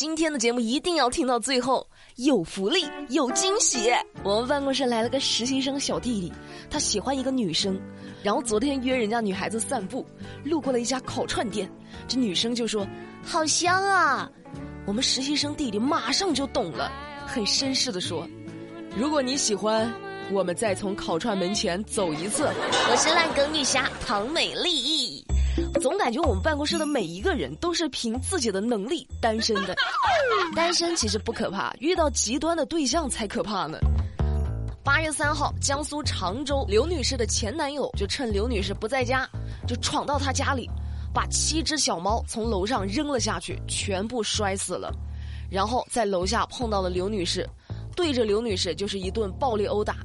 今天的节目一定要听到最后，有福利，有惊喜。我们办公室来了个实习生小弟弟，他喜欢一个女生，然后昨天约人家女孩子散步，路过了一家烤串店，这女生就说：“好香啊！”我们实习生弟弟马上就懂了，很绅士的说：“如果你喜欢，我们再从烤串门前走一次。”我是烂梗女侠唐美丽。总感觉我们办公室的每一个人都是凭自己的能力单身的。单身其实不可怕，遇到极端的对象才可怕呢。八月三号，江苏常州刘女士的前男友就趁刘女士不在家，就闯到她家里，把七只小猫从楼上扔了下去，全部摔死了。然后在楼下碰到了刘女士，对着刘女士就是一顿暴力殴打。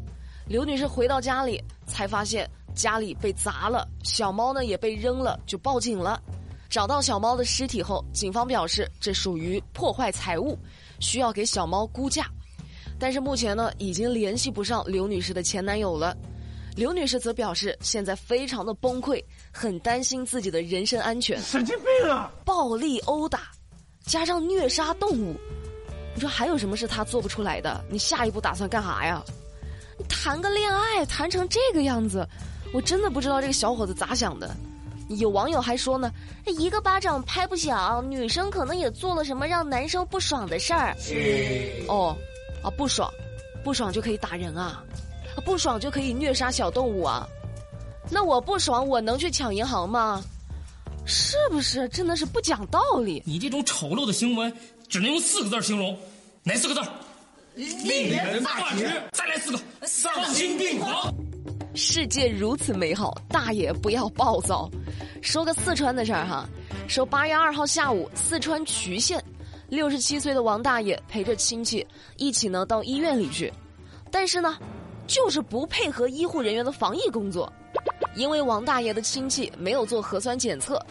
刘女士回到家里才发现。家里被砸了，小猫呢也被扔了，就报警了。找到小猫的尸体后，警方表示这属于破坏财物，需要给小猫估价。但是目前呢，已经联系不上刘女士的前男友了。刘女士则表示，现在非常的崩溃，很担心自己的人身安全。神经病啊！暴力殴打，加上虐杀动物，你说还有什么是他做不出来的？你下一步打算干啥呀？谈个恋爱，谈成这个样子。我真的不知道这个小伙子咋想的，有网友还说呢，一个巴掌拍不响，女生可能也做了什么让男生不爽的事儿。哦，啊不爽，不爽就可以打人啊，不爽就可以虐杀小动物啊，那我不爽我能去抢银行吗？是不是真的是不讲道理？你这种丑陋的行为只能用四个字形容，哪四个字？令人发指。再来四个，丧心病狂。世界如此美好，大爷不要暴躁。说个四川的事儿哈，说八月二号下午，四川渠县六十七岁的王大爷陪着亲戚一起呢到医院里去，但是呢，就是不配合医护人员的防疫工作，因为王大爷的亲戚没有做核酸检测。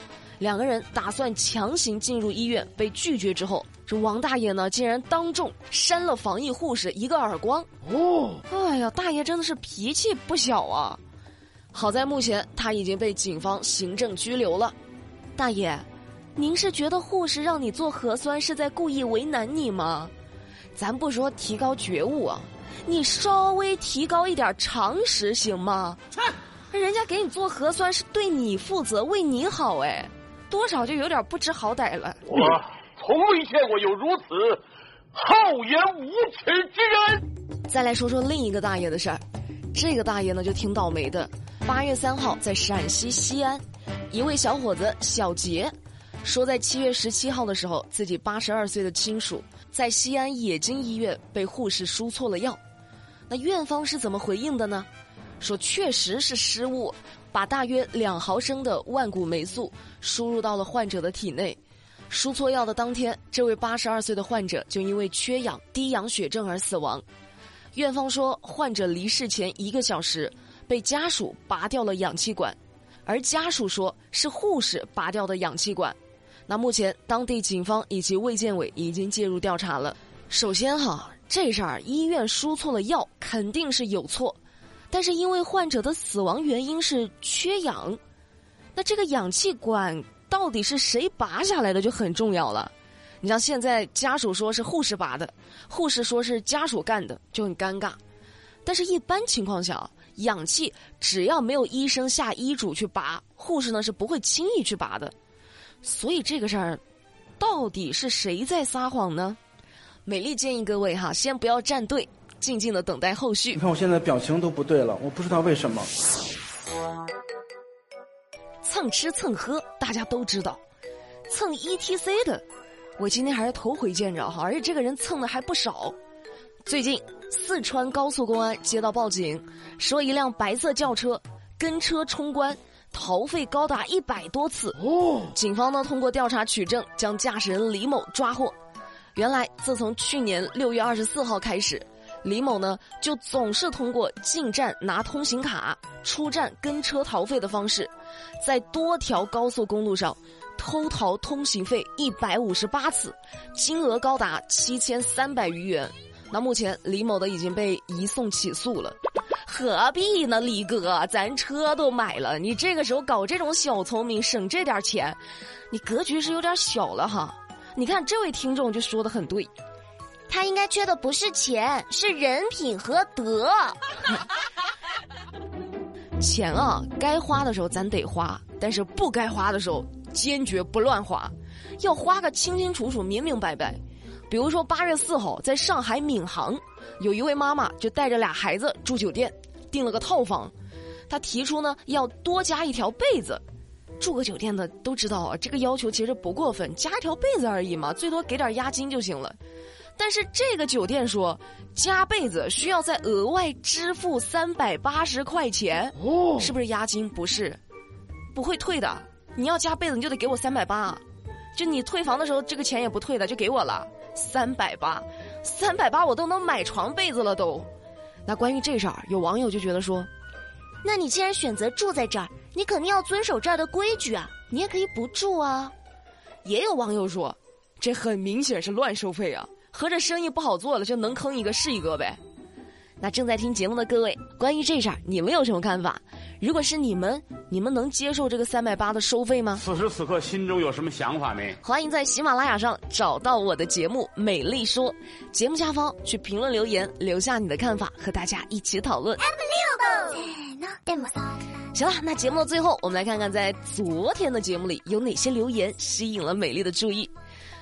两个人打算强行进入医院，被拒绝之后，这王大爷呢竟然当众扇了防疫护士一个耳光。哦，哎呀，大爷真的是脾气不小啊！好在目前他已经被警方行政拘留了。大爷，您是觉得护士让你做核酸是在故意为难你吗？咱不说提高觉悟啊，你稍微提高一点常识行吗？人家给你做核酸是对你负责，为你好哎。多少就有点不知好歹了。我从未见过有如此厚颜无耻之人。再来说说另一个大爷的事儿，这个大爷呢就挺倒霉的。八月三号，在陕西西安，一位小伙子小杰说，在七月十七号的时候，自己八十二岁的亲属在西安冶金医院被护士输错了药。那院方是怎么回应的呢？说确实是失误。把大约两毫升的万古霉素输入到了患者的体内，输错药的当天，这位八十二岁的患者就因为缺氧、低氧血症而死亡。院方说，患者离世前一个小时被家属拔掉了氧气管，而家属说是护士拔掉的氧气管。那目前，当地警方以及卫健委已经介入调查了。首先哈，这事儿医院输错了药，肯定是有错。但是因为患者的死亡原因是缺氧，那这个氧气管到底是谁拔下来的就很重要了。你像现在家属说是护士拔的，护士说是家属干的，就很尴尬。但是一般情况下，氧气只要没有医生下医嘱去拔，护士呢是不会轻易去拔的。所以这个事儿，到底是谁在撒谎呢？美丽建议各位哈，先不要站队。静静的等待后续。你看我现在表情都不对了，我不知道为什么。蹭吃蹭喝，大家都知道。蹭 E T C 的，我今天还是头回见着哈，而且这个人蹭的还不少。最近，四川高速公安接到报警，说一辆白色轿车跟车冲关，逃费高达一百多次。哦，警方呢通过调查取证，将驾驶人李某抓获。原来，自从去年六月二十四号开始。李某呢，就总是通过进站拿通行卡、出站跟车逃费的方式，在多条高速公路上偷逃通行费一百五十八次，金额高达七千三百余元。那目前李某的已经被移送起诉了。何必呢，李哥，咱车都买了，你这个时候搞这种小聪明，省这点钱，你格局是有点小了哈。你看这位听众就说的很对，他应该缺的不是钱，是人品和德。钱啊，该花的时候咱得花，但是不该花的时候坚决不乱花，要花个清清楚楚、明明白白。比如说八月四号，在上海闵行，有一位妈妈就带着俩孩子住酒店，订了个套房，她提出呢要多加一条被子。住个酒店的都知道啊，这个要求其实不过分，加一条被子而已嘛，最多给点押金就行了。但是这个酒店说，加被子需要再额外支付三百八十块钱，哦，是不是押金？不是，不会退的。你要加被子，你就得给我三百八，就你退房的时候，这个钱也不退的，就给我了三百八，三百八我都能买床被子了都。那关于这事儿，有网友就觉得说，那你既然选择住在这儿，你肯定要遵守这儿的规矩啊，你也可以不住啊。也有网友说，这很明显是乱收费啊。合着生意不好做了，就能坑一个是一个呗。那正在听节目的各位，关于这事儿，你们有什么看法？如果是你们，你们能接受这个三百八的收费吗？此时此刻，心中有什么想法没？欢迎在喜马拉雅上找到我的节目《美丽说》，节目下方去评论留言，留下你的看法，和大家一起讨论。行了，那节目的最后，我们来看看在昨天的节目里有哪些留言吸引了美丽的注意。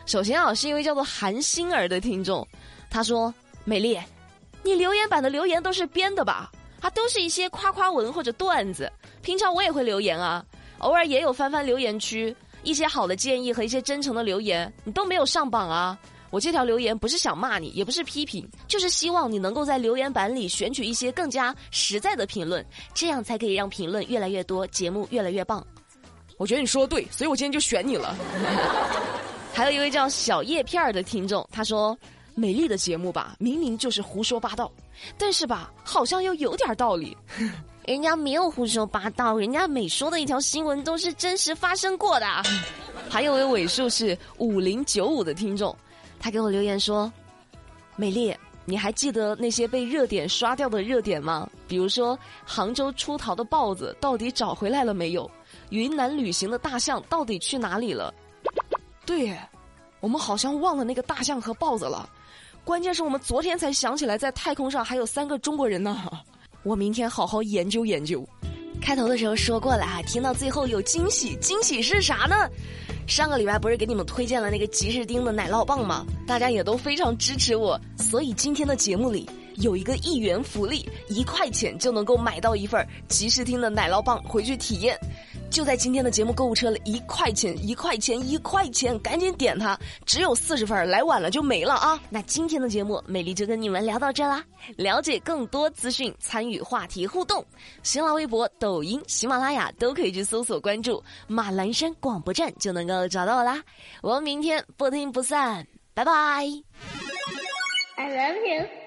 首先啊，是一位叫做韩星儿的听众，他说：“美丽，你留言板的留言都是编的吧？啊，都是一些夸夸文或者段子。平常我也会留言啊，偶尔也有翻翻留言区一些好的建议和一些真诚的留言，你都没有上榜啊。我这条留言不是想骂你，也不是批评，就是希望你能够在留言板里选取一些更加实在的评论，这样才可以让评论越来越多，节目越来越棒。我觉得你说的对，所以我今天就选你了。”还有一位叫小叶片儿的听众，他说：“美丽的节目吧，明明就是胡说八道，但是吧，好像又有点道理。人家没有胡说八道，人家每说的一条新闻都是真实发生过的。”还有位尾数是五零九五的听众，他给我留言说：“美丽，你还记得那些被热点刷掉的热点吗？比如说杭州出逃的豹子到底找回来了没有？云南旅行的大象到底去哪里了？”对，我们好像忘了那个大象和豹子了。关键是我们昨天才想起来，在太空上还有三个中国人呢。我明天好好研究研究。开头的时候说过了啊，听到最后有惊喜，惊喜是啥呢？上个礼拜不是给你们推荐了那个吉士丁的奶酪棒吗？大家也都非常支持我，所以今天的节目里有一个一元福利，一块钱就能够买到一份吉士丁的奶酪棒回去体验。就在今天的节目购物车里，一块钱，一块钱，一块钱，赶紧点它，只有四十份，来晚了就没了啊！那今天的节目，美丽就跟你们聊到这啦。了解更多资讯，参与话题互动，新浪微博、抖音、喜马拉雅都可以去搜索关注马栏山广播站，就能够找到我啦。我们明天不听不散，拜拜。I love you.